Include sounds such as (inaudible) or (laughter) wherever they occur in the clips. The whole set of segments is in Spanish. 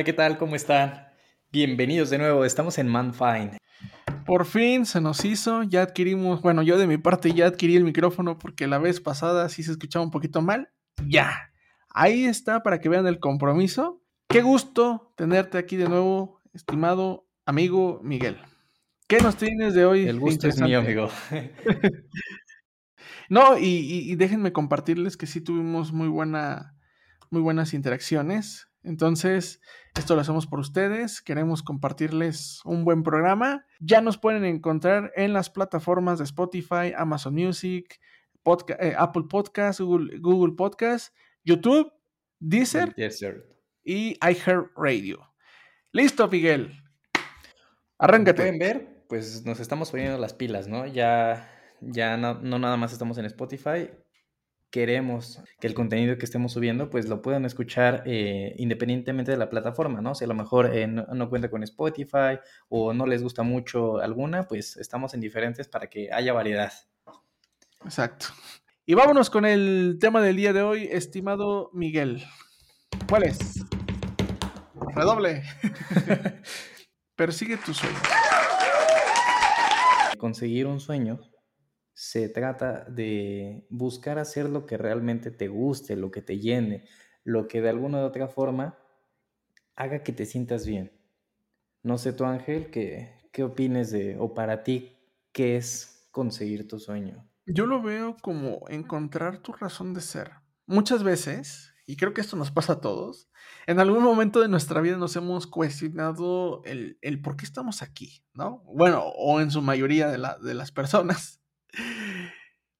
Hola, ¿qué tal? ¿Cómo están? Bienvenidos de nuevo, estamos en Manfind. Por fin se nos hizo, ya adquirimos, bueno, yo de mi parte ya adquirí el micrófono porque la vez pasada sí se escuchaba un poquito mal. Ya, ahí está para que vean el compromiso. Qué gusto tenerte aquí de nuevo, estimado amigo Miguel. ¿Qué nos tienes de hoy? El gusto es mío, amigo. (laughs) no, y, déjenme compartirles que sí tuvimos muy, buena, muy buenas interacciones. Entonces, esto lo hacemos por ustedes. Queremos compartirles un buen programa. Ya nos pueden encontrar en las plataformas de Spotify, Amazon Music, eh, Apple Podcast, Google, Google Podcast, YouTube, Deezer y iHeartRadio. Listo, Miguel. Arráncate. pueden ver, pues nos estamos poniendo las pilas, ¿no? Ya, ya no, nada más estamos en Spotify. Queremos que el contenido que estemos subiendo, pues lo puedan escuchar eh, independientemente de la plataforma, ¿no? Si a lo mejor eh, no, cuenta con Spotify o no les gusta mucho alguna, pues estamos en diferentes para que haya variedad. Exacto. Y vámonos con el tema del día de hoy, estimado Miguel. ¿Cuál es? Redoble. (laughs) Persigue tu sueño. Conseguir un sueño se trata de buscar hacer lo que realmente te guste, lo que te llene, lo que de alguna u otra forma haga que te sientas bien. No sé tú, Ángel, ¿qué, qué opines de, o para ti, qué es conseguir tu sueño? Yo lo veo como encontrar tu razón de ser. Muchas veces, y creo que esto nos pasa a todos, en algún momento de nuestra vida nos hemos cuestionado el, por qué estamos aquí, ¿no? Bueno, o en su mayoría de, de las personas.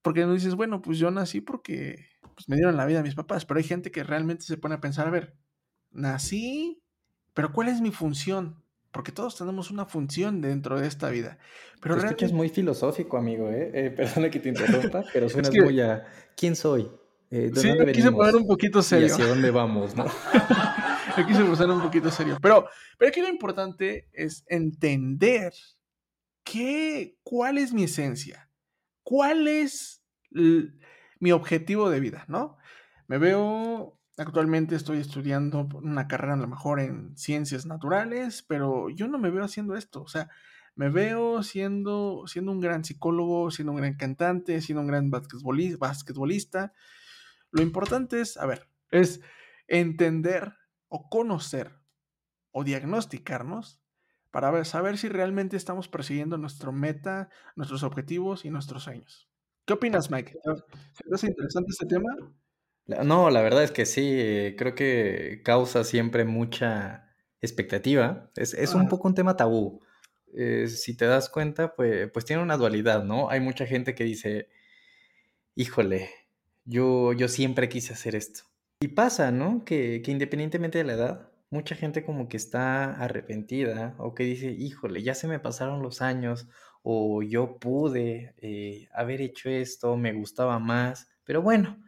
Porque nos dices, bueno, pues yo nací porque pues, me dieron la vida a mis papás, pero hay gente que realmente se pone a pensar, a ver, nací, pero ¿cuál es mi función? Porque todos tenemos una función dentro de esta vida. Pero Te realmente... muy filosófico, amigo, ¿eh? eh (laughs) perdona que te interrumpa, pero suena muy a ¿quién soy? Eh, sí, me quise poner un poquito serio. ¿Y hacia dónde vamos, no? (laughs) me quise poner un poquito serio. Pero, pero aquí lo importante es entender qué, cuál es mi esencia, cuál es mi objetivo de vida, ¿no? Me veo, actualmente estoy estudiando una carrera a lo mejor en ciencias naturales, pero yo no me veo haciendo esto, o sea, me veo siendo, siendo un gran psicólogo, siendo un gran cantante, siendo un gran basquetbolista, lo importante es, a ver, es entender o conocer o diagnosticarnos para saber si realmente estamos persiguiendo nuestra meta, nuestros objetivos y nuestros sueños. ¿Qué opinas, Mike? ¿Te hace interesante este tema? No, la verdad es que sí, creo que causa siempre mucha expectativa. Es, un poco un tema tabú. Eh, si te das cuenta, pues, pues tiene una dualidad, ¿no? Hay mucha gente que dice, híjole, yo, yo siempre quise hacer esto. Y pasa, ¿no? Que, que independientemente de la edad, mucha gente como que está arrepentida o que dice, híjole, ya se me pasaron los años o yo pude eh, haber hecho esto, me gustaba más, pero bueno,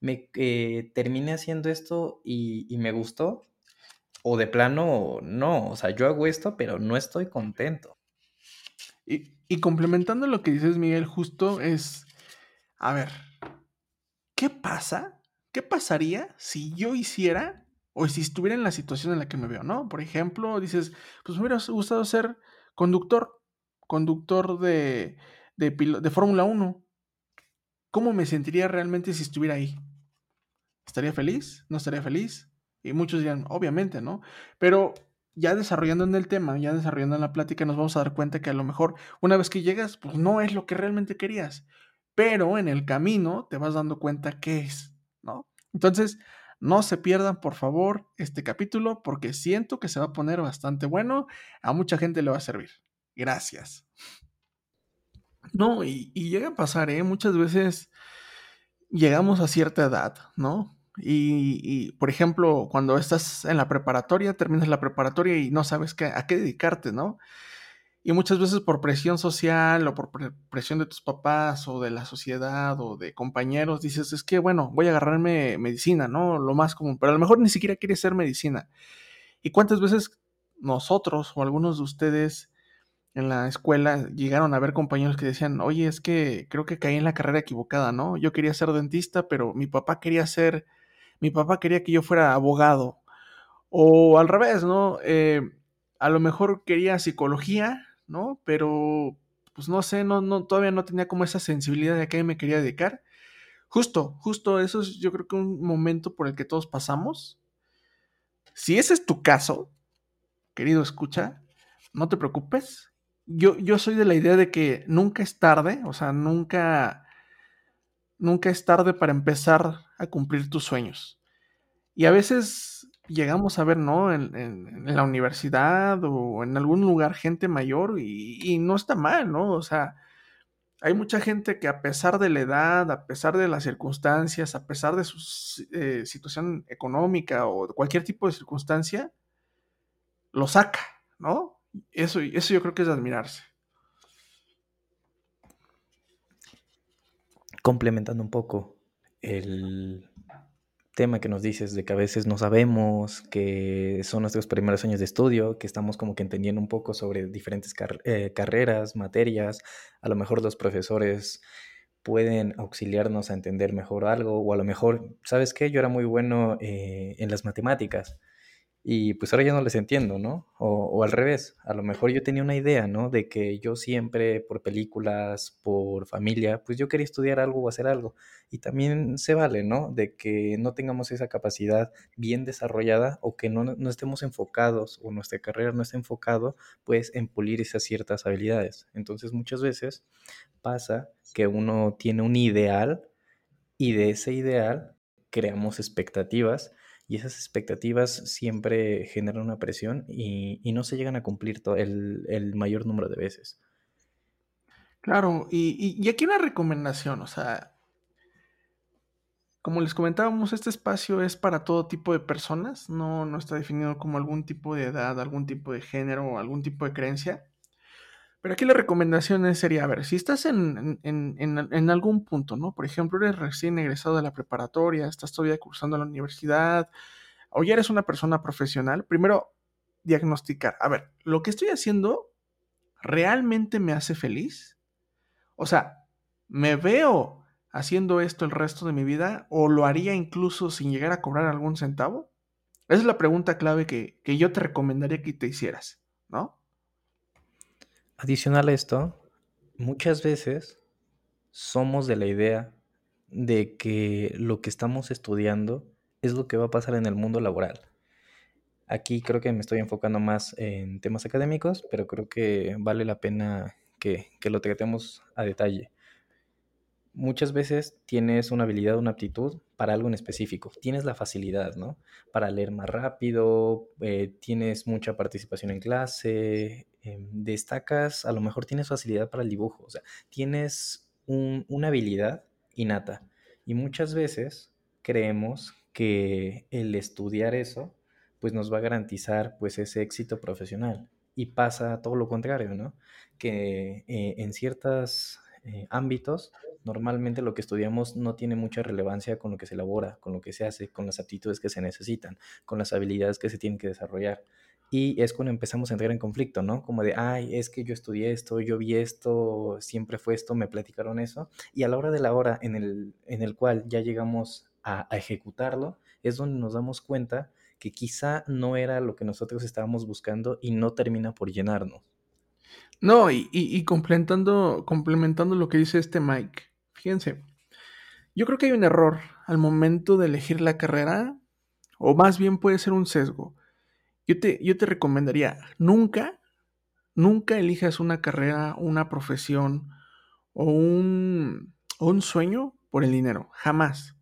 me eh, terminé haciendo esto y, y, me gustó. O de plano, no, o sea, yo hago esto, pero no estoy contento. Y, y complementando lo que dices, Miguel, justo es, a ver, ¿qué pasa? ¿Qué pasaría si yo hiciera o si estuviera en la situación en la que me veo, ¿no? Por ejemplo, dices, pues me hubiera gustado ser conductor, conductor de, de, de Fórmula 1. ¿Cómo me sentiría realmente si estuviera ahí? ¿Estaría feliz? ¿No estaría feliz? Y muchos dirían, obviamente, ¿no? Pero ya desarrollando en el tema, ya desarrollando en la plática, nos vamos a dar cuenta que a lo mejor una vez que llegas, pues no es lo que realmente querías pero en el camino te vas dando cuenta qué es, ¿no? Entonces, no se pierdan, por favor, este capítulo porque siento que se va a poner bastante bueno. A mucha gente le va a servir. Gracias. No, y, llega a pasar, ¿eh? Muchas veces llegamos a cierta edad, ¿no? Y, y, por ejemplo, cuando estás en la preparatoria, terminas la preparatoria y no sabes qué, a qué dedicarte, ¿no? Y muchas veces por presión social o por presión de tus papás o de la sociedad o de compañeros, dices, es que bueno, voy a agarrarme medicina, ¿no? Lo más común, pero a lo mejor ni siquiera quieres ser medicina. ¿Y cuántas veces nosotros o algunos de ustedes en la escuela llegaron a ver compañeros que decían, oye, es que creo que caí en la carrera equivocada, ¿no? Yo quería ser dentista, pero mi papá quería ser, mi papá quería que yo fuera abogado O al revés, ¿no? Eh, a lo mejor quería psicología, ¿no? Pero, pues no sé, no, no, todavía no tenía como esa sensibilidad de a qué me quería dedicar. Justo, justo eso es yo creo que un momento por el que todos pasamos. Si ese es tu caso, querido escucha, no te preocupes. Yo, yo soy de la idea de que nunca es tarde, o sea, nunca, nunca es tarde para empezar a cumplir tus sueños. Y a veces llegamos a ver, ¿no? En, la universidad o en algún lugar gente mayor y, no está mal, ¿no? O sea, hay mucha gente que a pesar de la edad, a pesar de las circunstancias, a pesar de su eh, situación económica o cualquier tipo de circunstancia, lo saca, ¿no? Eso, eso yo creo que es de admirarse. Complementando un poco el tema que nos dices de que a veces no sabemos, que son nuestros primeros años de estudio, que estamos como que entendiendo un poco sobre diferentes eh, carreras, materias, a lo mejor los profesores pueden auxiliarnos a entender mejor algo, o a lo mejor, ¿sabes qué? Yo era muy bueno eh, en las matemáticas, y pues ahora ya no les entiendo, ¿no? O, al revés, a lo mejor yo tenía una idea, ¿no? De que yo siempre por películas, por familia, pues yo quería estudiar algo o hacer algo. Y también se vale, ¿no? De que no tengamos esa capacidad bien desarrollada o que no, no estemos enfocados o nuestra carrera no esté enfocado pues en pulir esas ciertas habilidades. Entonces muchas veces pasa que uno tiene un ideal y de ese ideal creamos expectativas y esas expectativas siempre generan una presión y, no se llegan a cumplir todo el, mayor número de veces. Claro, y, y, aquí una recomendación, o sea, como les comentábamos, este espacio es para todo tipo de personas, no, no está definido como algún tipo de edad, algún tipo de género algún tipo de creencia. Pero aquí la recomendación sería, a ver, si estás en, en, en, algún punto, ¿no? Por ejemplo, eres recién egresado de la preparatoria, estás todavía cursando en la universidad, o ya eres una persona profesional, primero diagnosticar, a ver, ¿lo que estoy haciendo realmente me hace feliz? O sea, ¿me veo haciendo esto el resto de mi vida o lo haría incluso sin llegar a cobrar algún centavo? Esa es la pregunta clave que, que yo te recomendaría que te hicieras, ¿no? Adicional a esto, muchas veces somos de la idea de que lo que estamos estudiando es lo que va a pasar en el mundo laboral. Aquí creo que me estoy enfocando más en temas académicos, pero creo que vale la pena que, que lo tratemos a detalle muchas veces tienes una habilidad, una aptitud para algo en específico. Tienes la facilidad, ¿no? Para leer más rápido, eh, tienes mucha participación en clase, em, destacas, a lo mejor tienes facilidad para el dibujo, o sea, tienes una habilidad innata. Y muchas veces creemos que el estudiar eso, pues nos va a garantizar pues ese éxito profesional. Y pasa todo lo contrario, ¿no? Que eh, en ciertos eh, ámbitos normalmente lo que estudiamos no tiene mucha relevancia con lo que se elabora, con lo que se hace, con las aptitudes que se necesitan, con las habilidades que se tienen que desarrollar. Y es cuando empezamos a entrar en conflicto, ¿no? Como de, ay, es que yo estudié esto, yo vi esto, siempre fue esto, me platicaron eso. Y a la hora de la hora en el, en el cual ya llegamos a, ejecutarlo, es donde nos damos cuenta que quizá no era lo que nosotros estábamos buscando y no termina por llenarnos. No, y, y, complementando, complementando lo que dice este Mike, Fíjense, yo creo que hay un error al momento de elegir la carrera, o más bien puede ser un sesgo. Yo te, yo te recomendaría, nunca, nunca elijas una carrera, una profesión o un, un sueño por el dinero, jamás.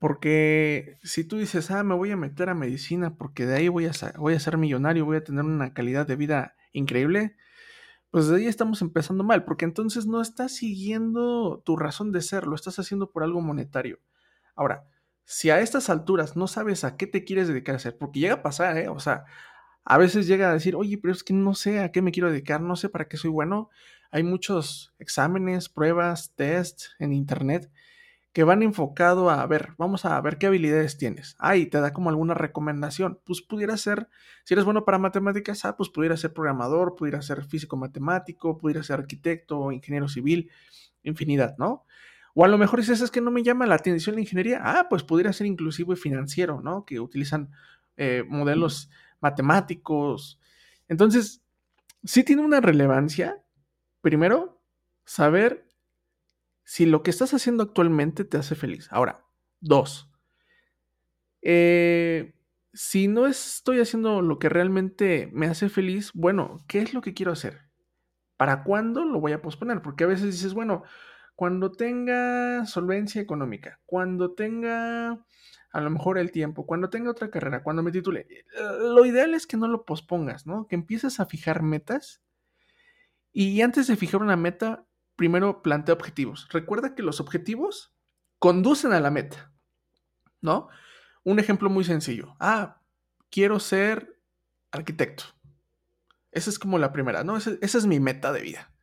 Porque si tú dices, ah, me voy a meter a medicina porque de ahí voy a, voy a ser millonario, voy a tener una calidad de vida increíble, pues de ahí estamos empezando mal, porque entonces no estás siguiendo tu razón de ser, lo estás haciendo por algo monetario. Ahora, si a estas alturas no sabes a qué te quieres dedicar a hacer, porque llega a pasar, ¿eh? O sea, a veces llega a decir, oye, pero es que no sé a qué me quiero dedicar, no sé para qué soy bueno. Hay muchos exámenes, pruebas, tests en internet que van enfocado a, ver, vamos a ver qué habilidades tienes. Ahí te da como alguna recomendación. Pues pudiera ser, si eres bueno para matemáticas, ah, pues pudiera ser programador, pudiera ser físico matemático, pudiera ser arquitecto, ingeniero civil, infinidad, ¿no? O a lo mejor dices, es que no me llama la atención la ingeniería, ah, pues pudiera ser inclusivo y financiero, ¿no? Que utilizan eh, modelos matemáticos. Entonces, sí tiene una relevancia, primero, saber si lo que estás haciendo actualmente te hace feliz. Ahora, dos, eh, si no estoy haciendo lo que realmente me hace feliz, bueno, ¿qué es lo que quiero hacer? ¿Para cuándo lo voy a posponer? Porque a veces dices, bueno, cuando tenga solvencia económica, cuando tenga a lo mejor el tiempo, cuando tenga otra carrera, cuando me titule, lo ideal es que no lo pospongas, ¿no? Que empieces a fijar metas y antes de fijar una meta, primero plantea objetivos. Recuerda que los objetivos conducen a la meta, ¿no? Un ejemplo muy sencillo. Ah, quiero ser arquitecto. Esa es como la primera, ¿no? Esa, es mi meta de vida.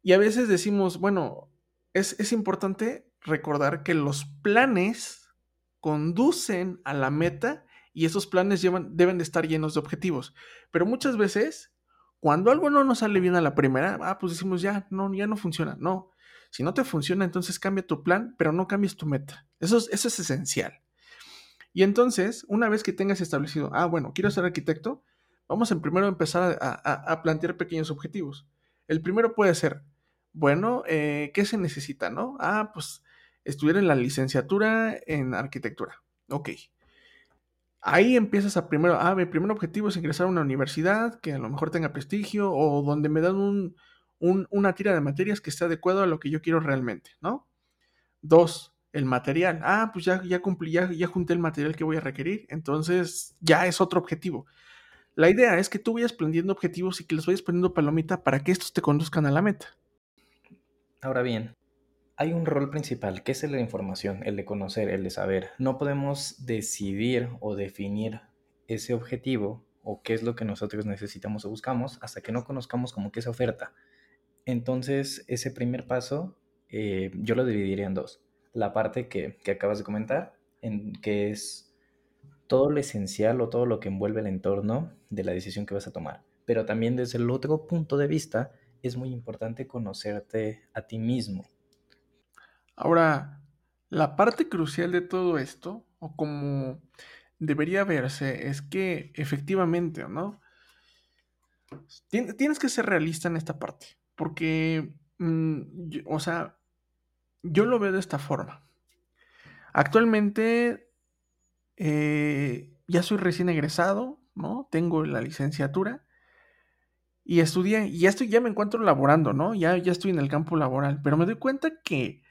Y a veces decimos, bueno, es, es importante recordar que los planes conducen a la meta y esos planes llevan, deben de estar llenos de objetivos. Pero muchas veces, cuando algo no nos sale bien a la primera, ah, pues decimos, ya, no, ya no funciona. No, si no te funciona, entonces cambia tu plan, pero no cambies tu meta. Eso es, eso es esencial. Y entonces, una vez que tengas establecido, ah, bueno, quiero ser arquitecto, vamos en primero a empezar a, plantear pequeños objetivos. El primero puede ser, bueno, eh, ¿qué se necesita, no? Ah, pues estudiar en la licenciatura en arquitectura. Ok. Ahí empiezas a primero, ah, mi primer objetivo es ingresar a una universidad que a lo mejor tenga prestigio o donde me dan un, una tira de materias que esté adecuado a lo que yo quiero realmente, ¿no? Dos, el material. Ah, pues ya, ya cumplí, ya, ya junté el material que voy a requerir, entonces ya es otro objetivo. La idea es que tú vayas planteando objetivos y que les vayas poniendo palomita para que estos te conduzcan a la meta. Ahora bien, hay un rol principal, que es el de la información, el de conocer, el de saber. No podemos decidir o definir ese objetivo o qué es lo que nosotros necesitamos o buscamos hasta que no conozcamos como que esa oferta. Entonces, ese primer paso eh, yo lo dividiría en dos la parte que, acabas de comentar, en que es todo lo esencial o todo lo que envuelve el entorno de la decisión que vas a tomar. Pero también desde el otro punto de vista es muy importante conocerte a ti mismo. Ahora, la parte crucial de todo esto, o como debería verse, es que efectivamente, ¿no? Tienes que ser realista en esta parte, porque, mm, o sea, yo lo veo de esta forma. Actualmente eh, ya soy recién egresado, ¿no? Tengo la licenciatura y estudié, y ya estoy, ya me encuentro laborando, ¿no? Ya, ya estoy en el campo laboral, pero me doy cuenta que,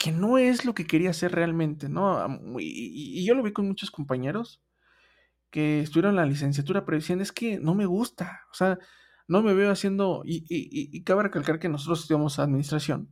que no es lo que quería hacer realmente, ¿no? Y, y, yo lo vi con muchos compañeros que estudiaron la licenciatura, pero decían, es que no me gusta, o sea, no me veo haciendo, y, y cabe recalcar que nosotros estudiamos administración,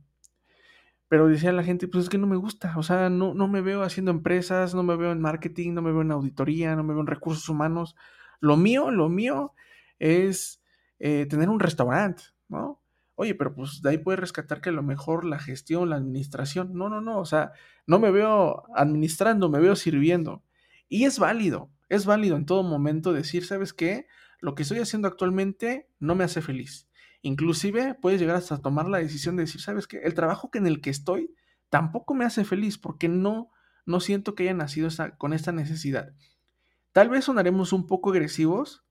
pero decía la gente, pues es que no me gusta, o sea, no, no me veo haciendo empresas, no me veo en marketing, no me veo en auditoría, no me veo en recursos humanos. Lo mío, lo mío es eh, tener un restaurante, ¿no? Oye, pero pues de ahí puedes rescatar que a lo mejor la gestión, la administración, no, no, no, o sea, no me veo administrando, me veo sirviendo. Y es válido, es válido en todo momento decir, ¿sabes qué? Lo que estoy haciendo actualmente no me hace feliz Inclusive puedes llegar hasta tomar la decisión de decir, ¿sabes qué? El trabajo en el que estoy tampoco me hace feliz porque no, no siento que haya nacido con esta necesidad. Tal vez sonaremos un poco agresivos,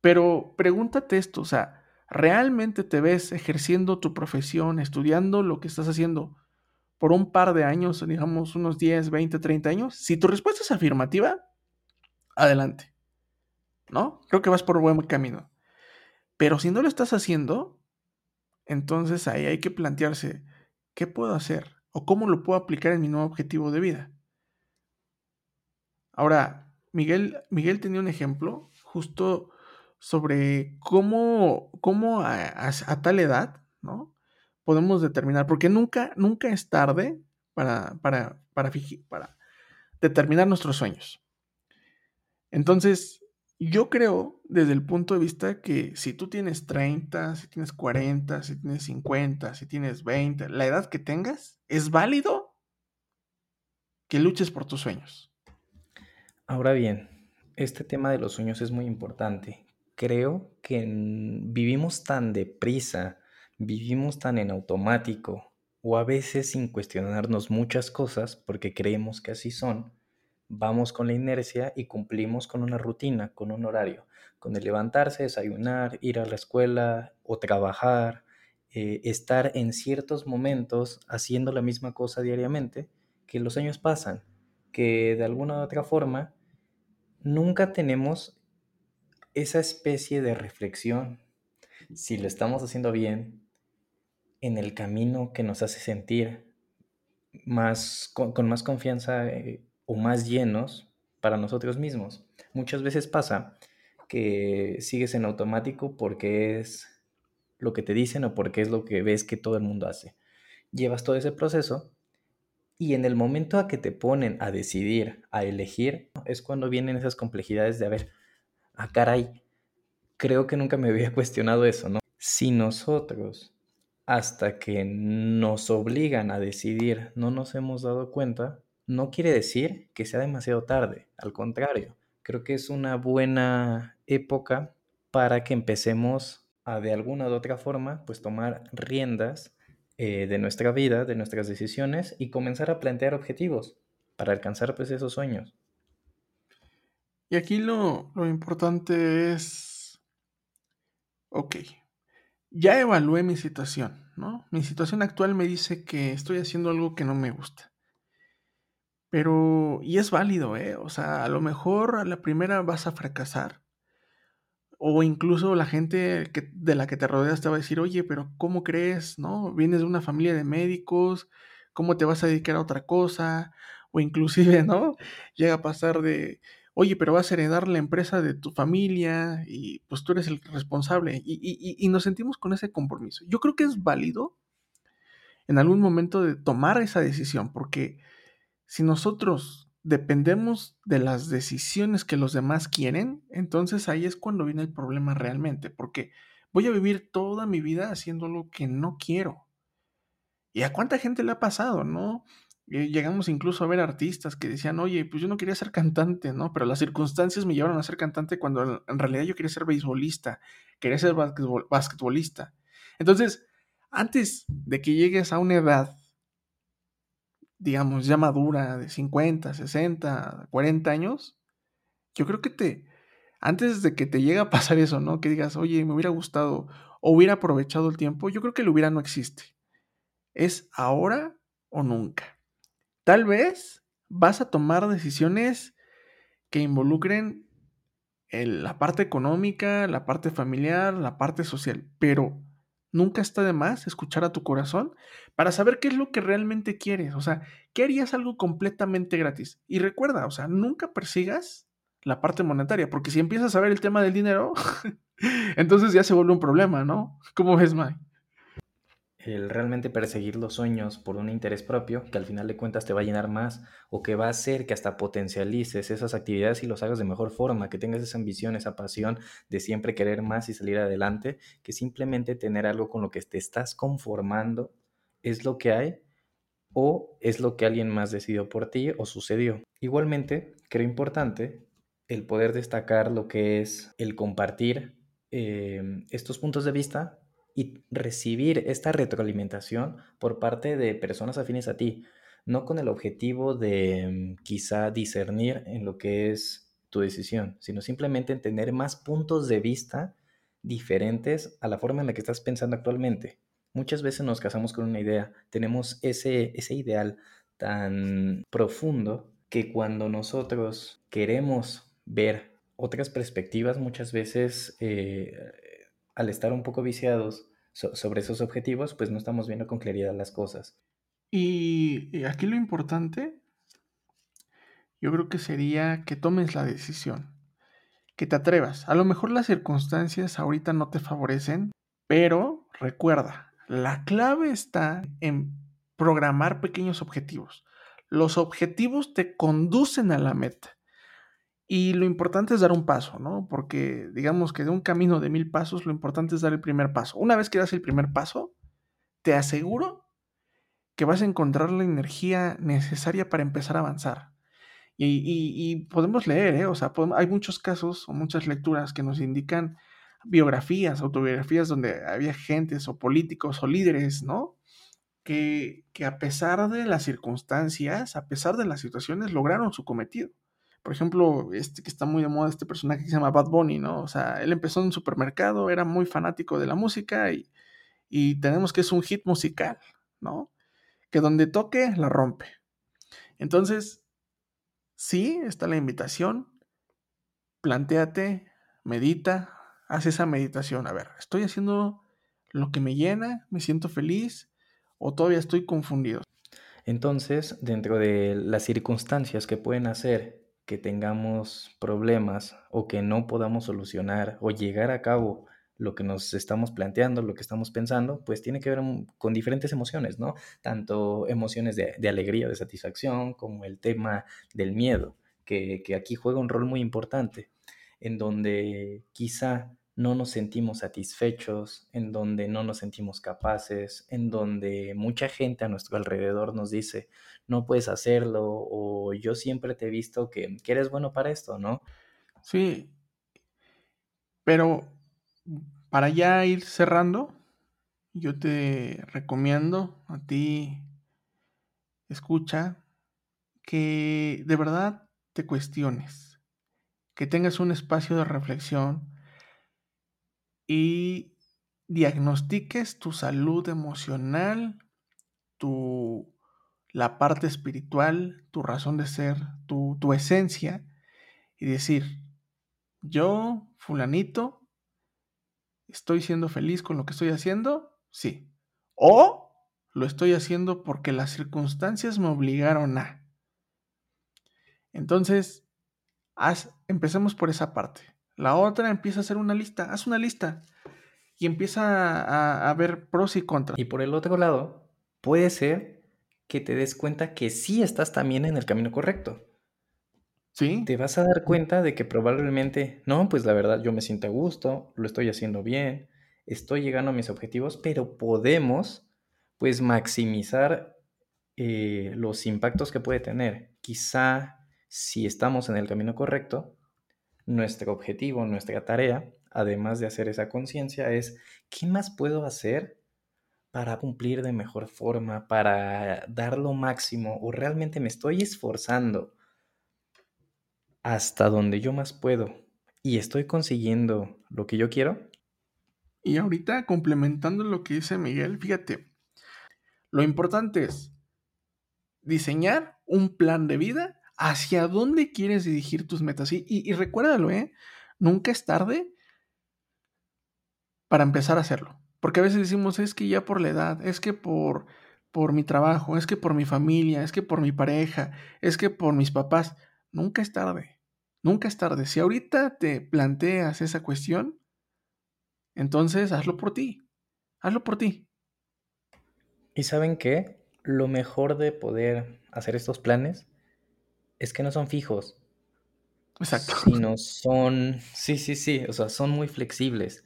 pero pregúntate esto, o sea, ¿realmente te ves ejerciendo tu profesión, estudiando lo que estás haciendo por un par de años, digamos unos 10, 20, 30 años? Si tu respuesta es afirmativa, adelante. ¿No? Creo que vas por buen camino. Pero si no lo estás haciendo, entonces ahí hay que plantearse, ¿qué puedo hacer? ¿O cómo lo puedo aplicar en mi nuevo objetivo de vida? Ahora, Miguel, Miguel tenía un ejemplo justo sobre cómo, cómo a, tal edad, ¿no? Podemos determinar, porque nunca, nunca es tarde para, para, para, para determinar nuestros sueños. Entonces, yo creo, desde el punto de vista que si tú tienes 30, si tienes 40, si tienes 50, si tienes 20, la edad que tengas, es válido que luches por tus sueños. Ahora bien, este tema de los sueños es muy importante. Creo que vivimos tan deprisa, vivimos tan en automático o a veces sin cuestionarnos muchas cosas porque creemos que así son, vamos con la inercia y cumplimos con una rutina, con un horario, con el levantarse, desayunar, ir a la escuela o trabajar, eh, estar en ciertos momentos haciendo la misma cosa diariamente, que los años pasan, que de alguna u otra forma nunca tenemos esa especie de reflexión, si lo estamos haciendo bien, en el camino que nos hace sentir más, con, más confianza eh, o más llenos para nosotros mismos. Muchas veces pasa que sigues en automático porque es lo que te dicen o porque es lo que ves que todo el mundo hace. Llevas todo ese proceso y en el momento a que te ponen a decidir, a elegir, es cuando vienen esas complejidades de, a ver, ah, caray, creo que nunca me había (laughs) cuestionado eso, ¿no? Si nosotros, hasta que nos obligan a decidir, no nos hemos dado cuenta, no quiere decir que sea demasiado tarde, al contrario, creo que es una buena época para que empecemos a de alguna u otra forma, pues tomar riendas eh, de nuestra vida, de nuestras decisiones y comenzar a plantear objetivos para alcanzar pues esos sueños. Y aquí lo, lo importante es, ok, ya evalué mi situación, ¿no? Mi situación actual me dice que estoy haciendo algo que no me gusta. Pero, y es válido, ¿eh? O sea, a lo mejor a la primera vas a fracasar. O incluso la gente que, de la que te rodeas te va a decir, oye, pero ¿cómo crees? ¿No? Vienes de una familia de médicos, ¿cómo te vas a dedicar a otra cosa? O inclusive, ¿no? Llega a pasar de, oye, pero vas a heredar la empresa de tu familia y pues tú eres el responsable. Y, y nos sentimos con ese compromiso. Yo creo que es válido en algún momento de tomar esa decisión, porque si nosotros dependemos de las decisiones que los demás quieren, entonces ahí es cuando viene el problema realmente, porque voy a vivir toda mi vida haciendo lo que no quiero. ¿Y a cuánta gente le ha pasado, no? Eh, llegamos incluso a ver artistas que decían, oye, pues yo no quería ser cantante, ¿no? Pero las circunstancias me llevaron a ser cantante cuando en realidad yo quería ser beisbolista, quería ser basquetbolista. Entonces, antes de que llegues a una edad digamos, ya madura, de 50, 60, 40 años, yo creo que te, antes de que te llegue a pasar eso, ¿no? Que digas, oye, me hubiera gustado o hubiera aprovechado el tiempo, yo creo que el hubiera no existe. Es ahora o nunca. Tal vez vas a tomar decisiones que involucren la parte económica, la parte familiar, la parte social, pero Nunca está de más escuchar a tu corazón para saber qué es lo que realmente quieres. O sea, ¿qué harías algo completamente gratis? Y recuerda, o sea, nunca persigas la parte monetaria, porque si empiezas a ver el tema del dinero, (laughs) entonces ya se vuelve un problema, ¿no? ¿Cómo ves, Mike? El realmente perseguir los sueños por un interés propio, que al final de cuentas te va a llenar más o que va a hacer que hasta potencialices esas actividades y los hagas de mejor forma, que tengas esa ambición, esa pasión de siempre querer más y salir adelante, que simplemente tener algo con lo que te estás conformando es lo que hay o es lo que alguien más decidió por ti o sucedió. Igualmente, creo importante el poder destacar lo que es el compartir eh, estos puntos de vista y recibir esta retroalimentación por parte de personas afines a ti, no con el objetivo de mm, quizá discernir en lo que es tu decisión, sino simplemente en tener más puntos de vista diferentes a la forma en la que estás pensando actualmente. Muchas veces nos casamos con una idea, tenemos ese, ese ideal tan profundo que cuando nosotros queremos ver otras perspectivas, muchas veces eh, al estar un poco viciados sobre esos objetivos, pues no estamos viendo con claridad las cosas. Y aquí lo importante, yo creo que sería que tomes la decisión, que te atrevas. A lo mejor las circunstancias ahorita no te favorecen, pero recuerda, la clave está en programar pequeños objetivos. Los objetivos te conducen a la meta. Y lo importante es dar un paso, ¿no? Porque digamos que de un camino de mil pasos, lo importante es dar el primer paso. Una vez que das el primer paso, te aseguro que vas a encontrar la energía necesaria para empezar a avanzar. Y, podemos leer, ¿eh? O sea, hay muchos casos o muchas lecturas que nos indican biografías, autobiografías donde había gentes o políticos o líderes, ¿no? Que, que a pesar de las circunstancias, a pesar de las situaciones, lograron su cometido. Por ejemplo, este que está muy de moda, este personaje que se llama Bad Bunny, ¿no? O sea, él empezó en un supermercado, era muy fanático de la música y, y tenemos que es un hit musical, ¿no? Que donde toque, la rompe. Entonces, sí, está la invitación, plantéate, medita, haz esa meditación. A ver, ¿estoy haciendo lo que me llena? ¿Me siento feliz? ¿O todavía estoy confundido? Entonces, dentro de las circunstancias que pueden hacer que tengamos problemas o que no podamos solucionar o llegar a cabo lo que nos estamos planteando, lo que estamos pensando, pues tiene que ver con diferentes emociones, ¿no? Tanto emociones de, de alegría, de satisfacción, como el tema del miedo, que, que aquí juega un rol muy importante, en donde quizá no nos sentimos satisfechos, en donde no nos sentimos capaces, en donde mucha gente a nuestro alrededor nos dice, no puedes hacerlo, o yo siempre te he visto que, que eres bueno para esto, ¿no? Sí, pero para ya ir cerrando, yo te recomiendo a ti, escucha, que de verdad te cuestiones, que tengas un espacio de reflexión y diagnostiques tu salud emocional, tu, la parte espiritual, tu razón de ser, tu, tu esencia, y decir, yo, fulanito, ¿Estoy siendo feliz con lo que estoy haciendo? Sí. O lo estoy haciendo porque las circunstancias me obligaron a. Entonces, haz, empecemos por esa parte. La otra empieza a hacer una lista. Haz una lista y empieza a, a ver pros y contras. Y por el otro lado, puede ser que te des cuenta que sí estás también en el camino correcto. ¿Sí? Te vas a dar cuenta de que probablemente, no, pues la verdad yo me siento a gusto, lo estoy haciendo bien, estoy llegando a mis objetivos, pero podemos pues maximizar eh, los impactos que puede tener. Quizá si estamos en el camino correcto, nuestro objetivo, nuestra tarea, además de hacer esa conciencia, es ¿qué más puedo hacer para cumplir de mejor forma, para dar lo máximo o realmente me estoy esforzando? hasta donde yo más puedo y estoy consiguiendo lo que yo quiero. Y ahorita complementando lo que dice Miguel, fíjate, lo importante es diseñar un plan de vida hacia dónde quieres dirigir tus metas. Y, recuérdalo, ¿eh? Nunca es tarde para empezar a hacerlo. Porque a veces decimos, es que ya por la edad, es que por, por mi trabajo, es que por mi familia, es que por mi pareja, es que por mis papás. Nunca es tarde. Nunca es tarde. Si ahorita te planteas esa cuestión, entonces hazlo por ti. Hazlo por ti. ¿Y saben qué? Lo mejor de poder hacer estos planes es que no son fijos. Exacto. Sino son, sí, sí, sí, o sea, son muy flexibles.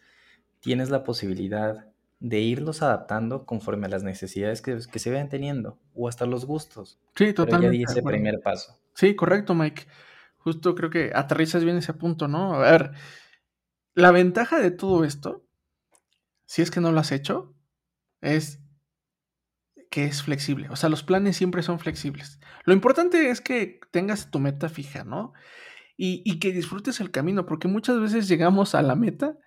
Tienes la posibilidad de irlos adaptando conforme a las necesidades que, que se vayan teniendo o hasta los gustos. Sí, totalmente. Pero ya di ese primer paso. Sí, correcto, Mike. Justo creo que aterrizas bien ese punto, ¿no? A ver, la ventaja de todo esto, si es que no lo has hecho, es que es flexible. O sea, los planes siempre son flexibles. Lo importante es que tengas tu meta fija, ¿no? Y, y, que disfrutes el camino, porque muchas veces llegamos a la meta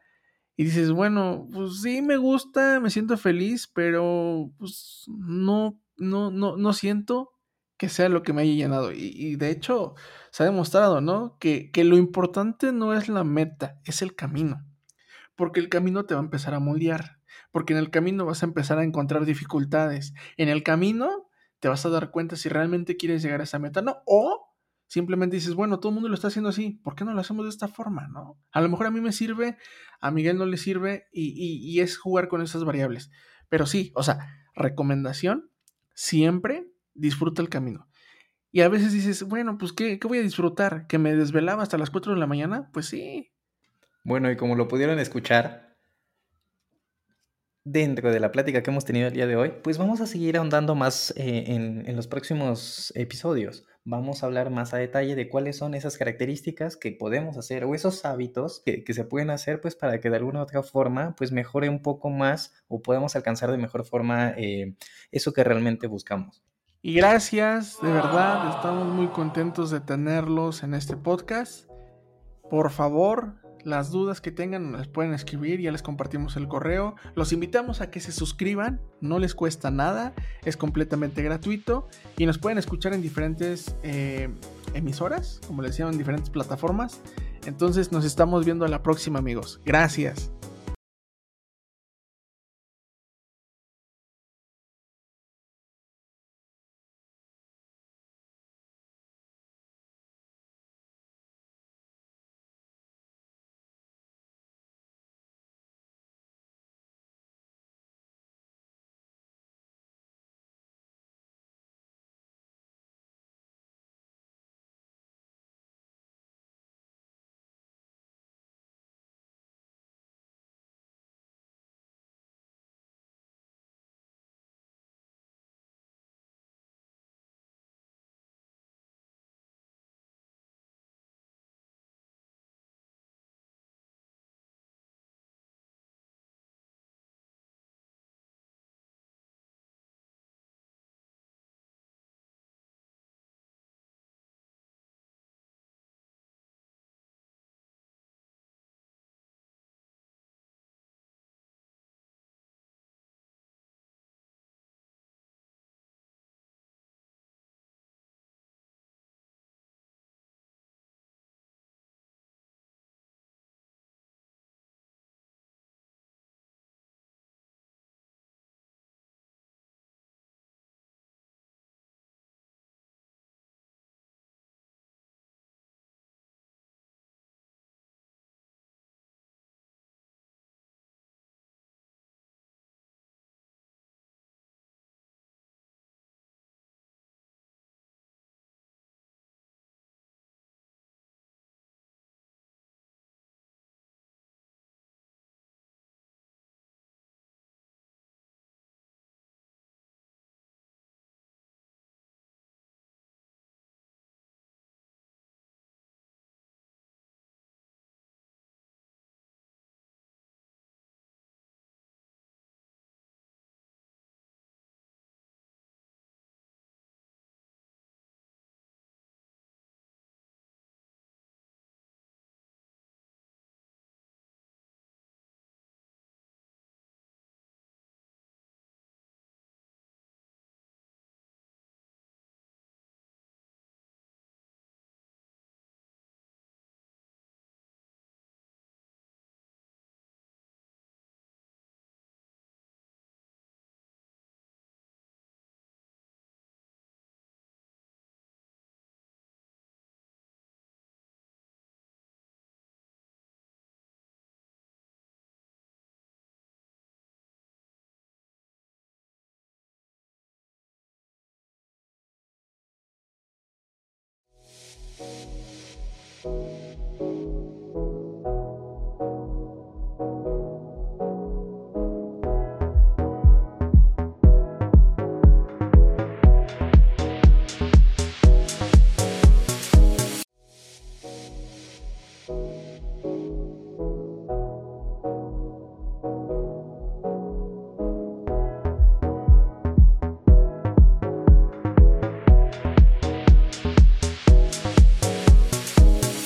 y dices, bueno, pues sí me gusta, me siento feliz, pero pues no, no, no, no siento que sea lo que me haya llenado. Y, y de hecho, se ha demostrado, ¿no? Que, que, lo importante no es la meta, es el camino. Porque el camino te va a empezar a moldear. Porque en el camino vas a empezar a encontrar dificultades. En el camino te vas a dar cuenta si realmente quieres llegar a esa meta, ¿no? O simplemente dices, bueno, todo el mundo lo está haciendo así, ¿por qué no lo hacemos de esta forma, no? A lo mejor a mí me sirve, a Miguel no le sirve y, es jugar con esas variables. Pero sí, o sea, recomendación, siempre disfruta el camino. Y a veces dices, bueno, pues ¿qué, ¿qué, voy a disfrutar? ¿Que me desvelaba hasta las 4 de la mañana? Pues sí. Bueno, y como lo pudieron escuchar dentro de la plática que hemos tenido el día de hoy, pues vamos a seguir ahondando más eh, en, en los próximos episodios. Vamos a hablar más a detalle de cuáles son esas características que podemos hacer o esos hábitos que, que, se pueden hacer pues para que de alguna u otra forma pues mejore un poco más o podamos alcanzar de mejor forma eh, eso que realmente buscamos. Y gracias, de verdad, estamos muy contentos de tenerlos en este podcast. Por favor, las dudas que tengan las pueden escribir, ya les compartimos el correo. Los invitamos a que se suscriban, no les cuesta nada, es completamente gratuito y nos pueden escuchar en diferentes eh, emisoras, como les decía, en diferentes plataformas. Entonces nos estamos viendo a la próxima amigos. Gracias.